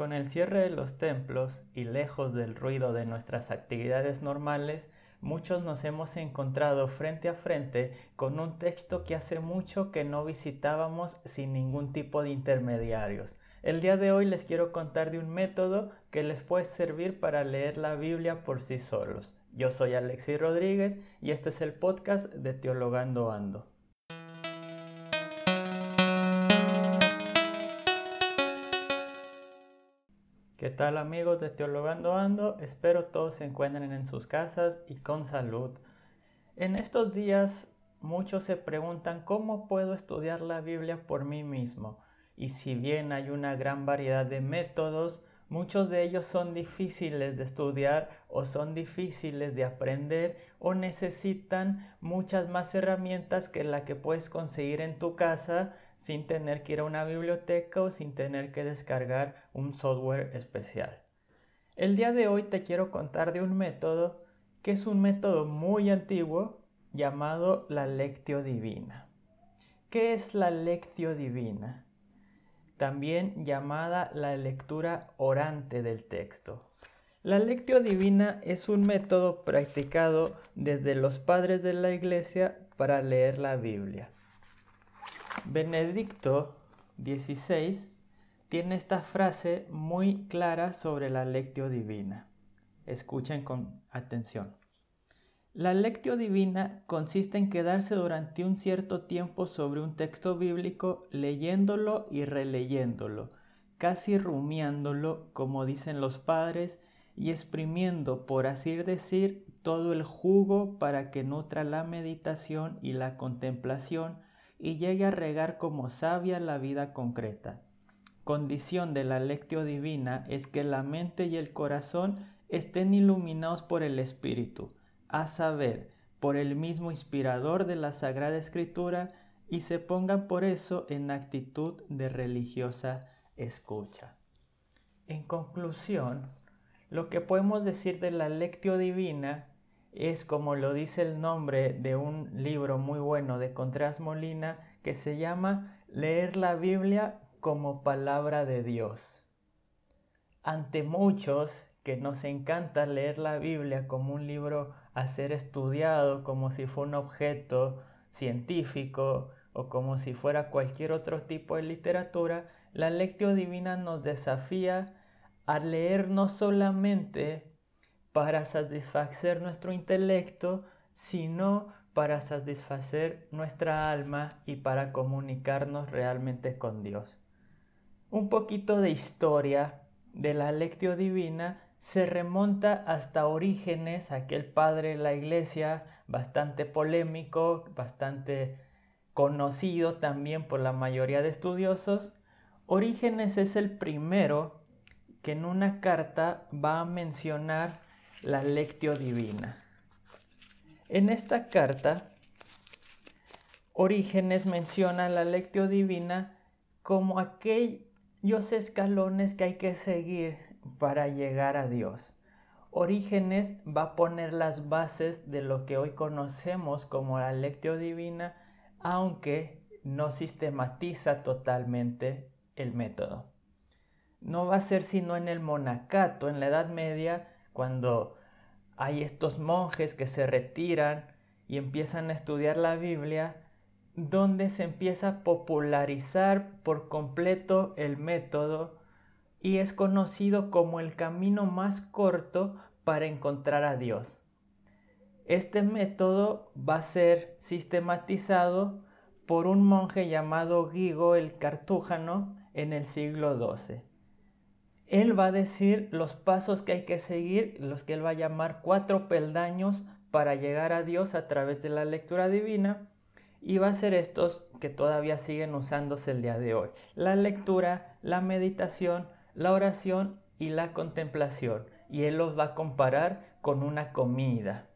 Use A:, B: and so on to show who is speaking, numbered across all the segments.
A: Con el cierre de los templos y lejos del ruido de nuestras actividades normales, muchos nos hemos encontrado frente a frente con un texto que hace mucho que no visitábamos sin ningún tipo de intermediarios. El día de hoy les quiero contar de un método que les puede servir para leer la Biblia por sí solos. Yo soy Alexis Rodríguez y este es el podcast de Teologando Ando. ¿Qué tal amigos de Teologando Ando? Espero todos se encuentren en sus casas y con salud. En estos días muchos se preguntan cómo puedo estudiar la Biblia por mí mismo. Y si bien hay una gran variedad de métodos, muchos de ellos son difíciles de estudiar o son difíciles de aprender o necesitan muchas más herramientas que la que puedes conseguir en tu casa sin tener que ir a una biblioteca o sin tener que descargar un software especial. El día de hoy te quiero contar de un método que es un método muy antiguo llamado la lectio divina. ¿Qué es la lectio divina? También llamada la lectura orante del texto. La lectio divina es un método practicado desde los padres de la iglesia para leer la Biblia. Benedicto XVI tiene esta frase muy clara sobre la lectio divina. Escuchen con atención. La lectio divina consiste en quedarse durante un cierto tiempo sobre un texto bíblico leyéndolo y releyéndolo, casi rumiándolo, como dicen los padres, y exprimiendo, por así decir, todo el jugo para que nutra la meditación y la contemplación y llegue a regar como sabia la vida concreta. Condición de la lectio divina es que la mente y el corazón estén iluminados por el Espíritu, a saber, por el mismo inspirador de la Sagrada Escritura, y se pongan por eso en actitud de religiosa escucha. En conclusión, lo que podemos decir de la lectio divina es como lo dice el nombre de un libro muy bueno de Contreras Molina que se llama Leer la Biblia como palabra de Dios. Ante muchos que nos encanta leer la Biblia como un libro a ser estudiado, como si fuera un objeto científico o como si fuera cualquier otro tipo de literatura, la lectio divina nos desafía a leer no solamente para satisfacer nuestro intelecto, sino para satisfacer nuestra alma y para comunicarnos realmente con Dios. Un poquito de historia de la lectio divina se remonta hasta Orígenes, aquel padre de la iglesia, bastante polémico, bastante conocido también por la mayoría de estudiosos. Orígenes es el primero que en una carta va a mencionar la lectio divina. En esta carta, Orígenes menciona la lectio divina como aquellos escalones que hay que seguir para llegar a Dios. Orígenes va a poner las bases de lo que hoy conocemos como la lectio divina, aunque no sistematiza totalmente el método. No va a ser sino en el monacato, en la Edad Media, cuando hay estos monjes que se retiran y empiezan a estudiar la Biblia, donde se empieza a popularizar por completo el método y es conocido como el camino más corto para encontrar a Dios. Este método va a ser sistematizado por un monje llamado Guigo el Cartújano en el siglo XII. Él va a decir los pasos que hay que seguir, los que él va a llamar cuatro peldaños para llegar a Dios a través de la lectura divina. Y va a ser estos que todavía siguen usándose el día de hoy. La lectura, la meditación, la oración y la contemplación. Y él los va a comparar con una comida.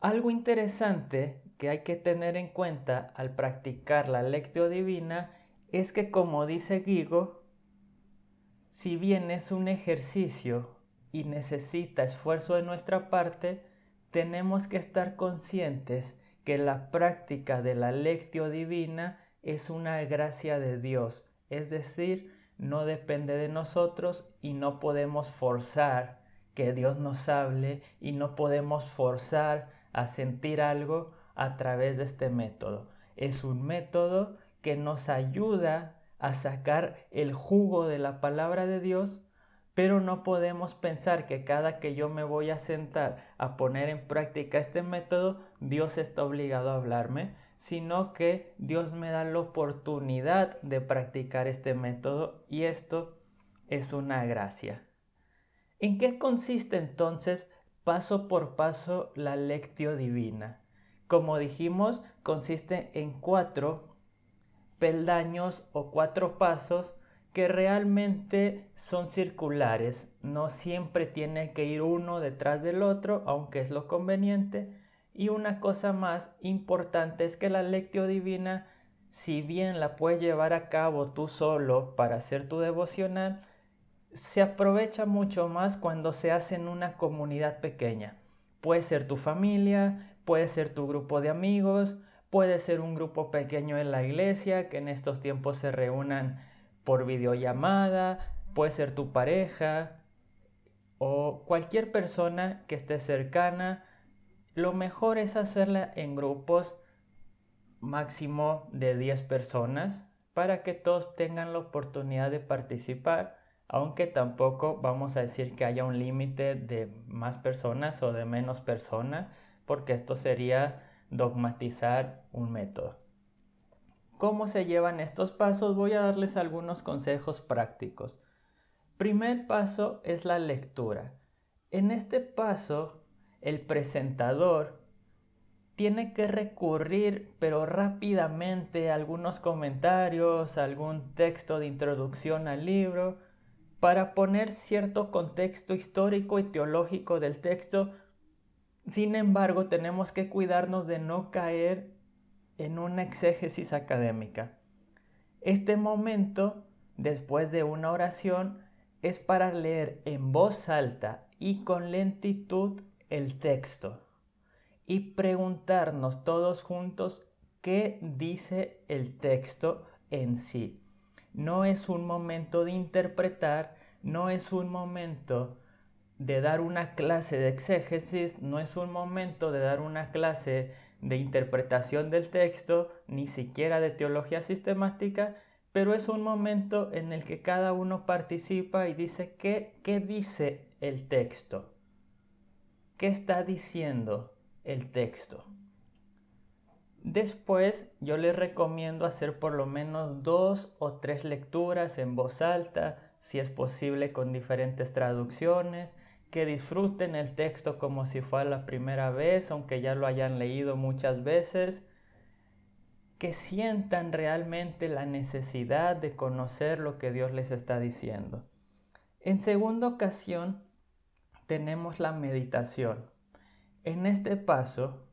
A: Algo interesante que hay que tener en cuenta al practicar la lectio divina es que como dice Guigo, si bien es un ejercicio y necesita esfuerzo de nuestra parte, tenemos que estar conscientes que la práctica de la lectio divina es una gracia de Dios, es decir, no depende de nosotros y no podemos forzar que Dios nos hable y no podemos forzar a sentir algo a través de este método. Es un método que nos ayuda a sacar el jugo de la palabra de Dios, pero no podemos pensar que cada que yo me voy a sentar a poner en práctica este método, Dios está obligado a hablarme, sino que Dios me da la oportunidad de practicar este método y esto es una gracia. ¿En qué consiste entonces paso por paso la lectio divina? Como dijimos, consiste en cuatro peldaños o cuatro pasos que realmente son circulares. No siempre tiene que ir uno detrás del otro, aunque es lo conveniente. Y una cosa más importante es que la lectio divina, si bien la puedes llevar a cabo tú solo para hacer tu devocional, se aprovecha mucho más cuando se hace en una comunidad pequeña. Puede ser tu familia, puede ser tu grupo de amigos, Puede ser un grupo pequeño en la iglesia que en estos tiempos se reúnan por videollamada, puede ser tu pareja o cualquier persona que esté cercana. Lo mejor es hacerla en grupos máximo de 10 personas para que todos tengan la oportunidad de participar, aunque tampoco vamos a decir que haya un límite de más personas o de menos personas, porque esto sería dogmatizar un método. ¿Cómo se llevan estos pasos? Voy a darles algunos consejos prácticos. Primer paso es la lectura. En este paso, el presentador tiene que recurrir, pero rápidamente, a algunos comentarios, algún texto de introducción al libro, para poner cierto contexto histórico y teológico del texto sin embargo, tenemos que cuidarnos de no caer en una exégesis académica. Este momento, después de una oración, es para leer en voz alta y con lentitud el texto y preguntarnos todos juntos qué dice el texto en sí. No es un momento de interpretar, no es un momento de dar una clase de exégesis, no es un momento de dar una clase de interpretación del texto, ni siquiera de teología sistemática, pero es un momento en el que cada uno participa y dice qué, qué dice el texto, qué está diciendo el texto. Después yo les recomiendo hacer por lo menos dos o tres lecturas en voz alta, si es posible con diferentes traducciones, que disfruten el texto como si fuera la primera vez, aunque ya lo hayan leído muchas veces, que sientan realmente la necesidad de conocer lo que Dios les está diciendo. En segunda ocasión, tenemos la meditación. En este paso,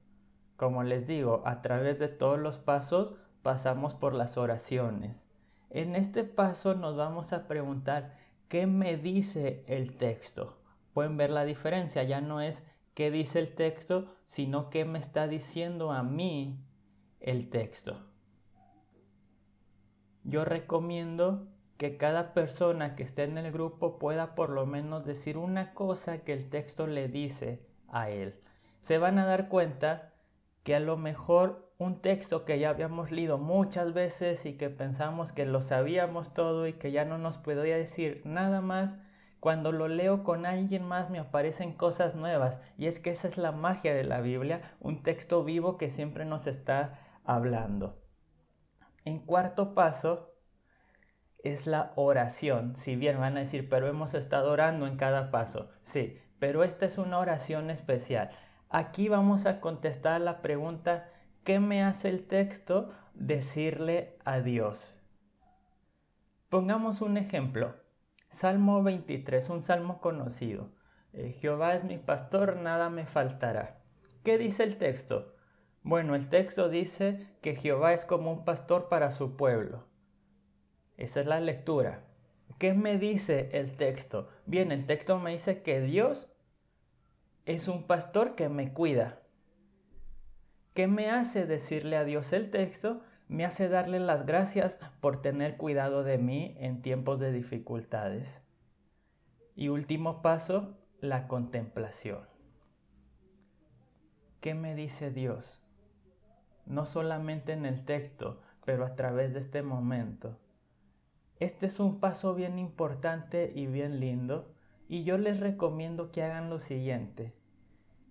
A: como les digo, a través de todos los pasos pasamos por las oraciones. En este paso nos vamos a preguntar, ¿qué me dice el texto? pueden ver la diferencia. Ya no es qué dice el texto, sino qué me está diciendo a mí el texto. Yo recomiendo que cada persona que esté en el grupo pueda por lo menos decir una cosa que el texto le dice a él. Se van a dar cuenta que a lo mejor un texto que ya habíamos leído muchas veces y que pensamos que lo sabíamos todo y que ya no nos podía decir nada más, cuando lo leo con alguien más me aparecen cosas nuevas y es que esa es la magia de la Biblia, un texto vivo que siempre nos está hablando. En cuarto paso es la oración. Si bien van a decir, pero hemos estado orando en cada paso. Sí, pero esta es una oración especial. Aquí vamos a contestar la pregunta, ¿qué me hace el texto decirle a Dios? Pongamos un ejemplo. Salmo 23, un salmo conocido. Eh, Jehová es mi pastor, nada me faltará. ¿Qué dice el texto? Bueno, el texto dice que Jehová es como un pastor para su pueblo. Esa es la lectura. ¿Qué me dice el texto? Bien, el texto me dice que Dios es un pastor que me cuida. ¿Qué me hace decirle a Dios el texto? me hace darle las gracias por tener cuidado de mí en tiempos de dificultades. Y último paso, la contemplación. ¿Qué me dice Dios? No solamente en el texto, pero a través de este momento. Este es un paso bien importante y bien lindo y yo les recomiendo que hagan lo siguiente.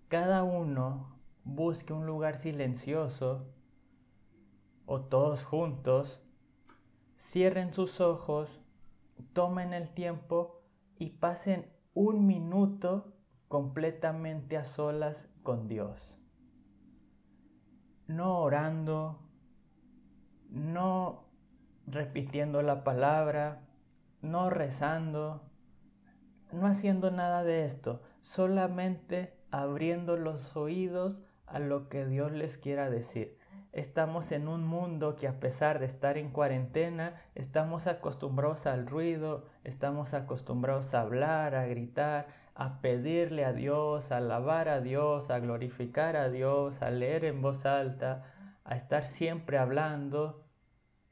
A: Cada uno busque un lugar silencioso o todos juntos, cierren sus ojos, tomen el tiempo y pasen un minuto completamente a solas con Dios. No orando, no repitiendo la palabra, no rezando, no haciendo nada de esto, solamente abriendo los oídos a lo que Dios les quiera decir. Estamos en un mundo que a pesar de estar en cuarentena, estamos acostumbrados al ruido, estamos acostumbrados a hablar, a gritar, a pedirle a Dios, a alabar a Dios, a glorificar a Dios, a leer en voz alta, a estar siempre hablando.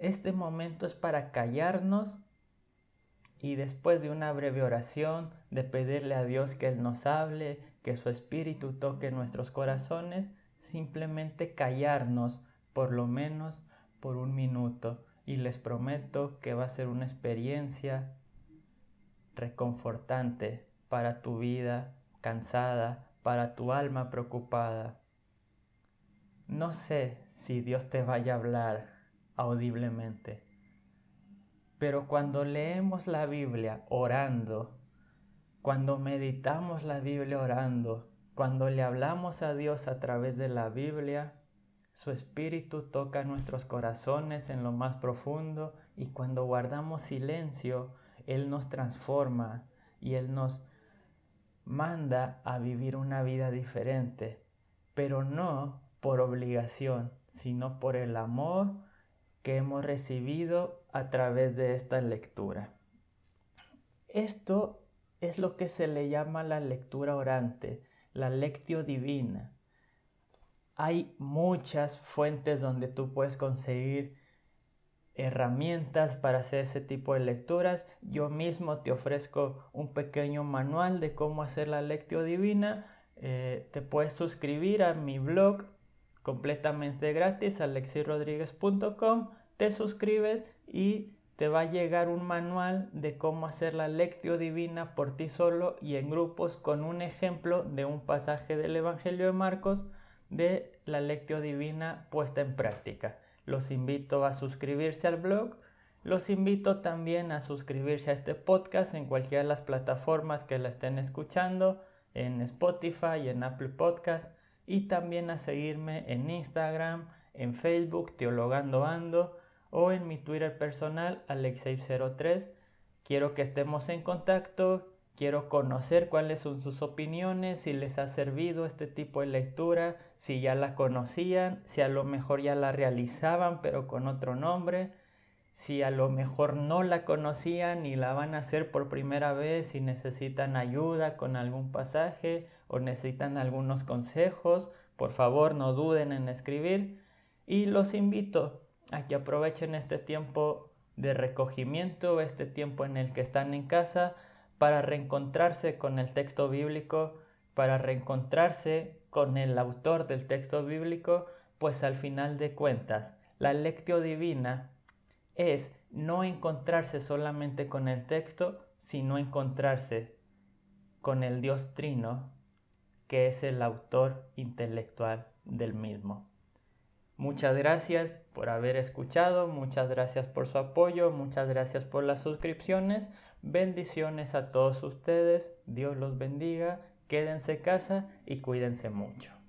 A: Este momento es para callarnos y después de una breve oración, de pedirle a Dios que Él nos hable, que su espíritu toque nuestros corazones, simplemente callarnos por lo menos por un minuto y les prometo que va a ser una experiencia reconfortante para tu vida cansada, para tu alma preocupada. No sé si Dios te vaya a hablar audiblemente, pero cuando leemos la Biblia orando, cuando meditamos la Biblia orando, cuando le hablamos a Dios a través de la Biblia, su espíritu toca nuestros corazones en lo más profundo y cuando guardamos silencio, Él nos transforma y Él nos manda a vivir una vida diferente, pero no por obligación, sino por el amor que hemos recibido a través de esta lectura. Esto es lo que se le llama la lectura orante, la lectio divina hay muchas fuentes donde tú puedes conseguir herramientas para hacer ese tipo de lecturas. Yo mismo te ofrezco un pequeño manual de cómo hacer la lectio divina. Eh, te puedes suscribir a mi blog completamente gratis, alexirodríguez.com. Te suscribes y te va a llegar un manual de cómo hacer la lectio divina por ti solo y en grupos con un ejemplo de un pasaje del Evangelio de Marcos de la lectio divina puesta en práctica. Los invito a suscribirse al blog. Los invito también a suscribirse a este podcast en cualquiera de las plataformas que la estén escuchando, en Spotify, en Apple Podcast y también a seguirme en Instagram, en Facebook, Teologando Ando o en mi Twitter personal, Alexei03. Quiero que estemos en contacto, Quiero conocer cuáles son sus opiniones, si les ha servido este tipo de lectura, si ya la conocían, si a lo mejor ya la realizaban pero con otro nombre, si a lo mejor no la conocían y la van a hacer por primera vez, si necesitan ayuda con algún pasaje o necesitan algunos consejos, por favor no duden en escribir. Y los invito a que aprovechen este tiempo de recogimiento, este tiempo en el que están en casa, para reencontrarse con el texto bíblico, para reencontrarse con el autor del texto bíblico, pues al final de cuentas, la lectio divina es no encontrarse solamente con el texto, sino encontrarse con el Dios Trino, que es el autor intelectual del mismo. Muchas gracias por haber escuchado, muchas gracias por su apoyo, muchas gracias por las suscripciones. Bendiciones a todos ustedes, Dios los bendiga, quédense casa y cuídense mucho.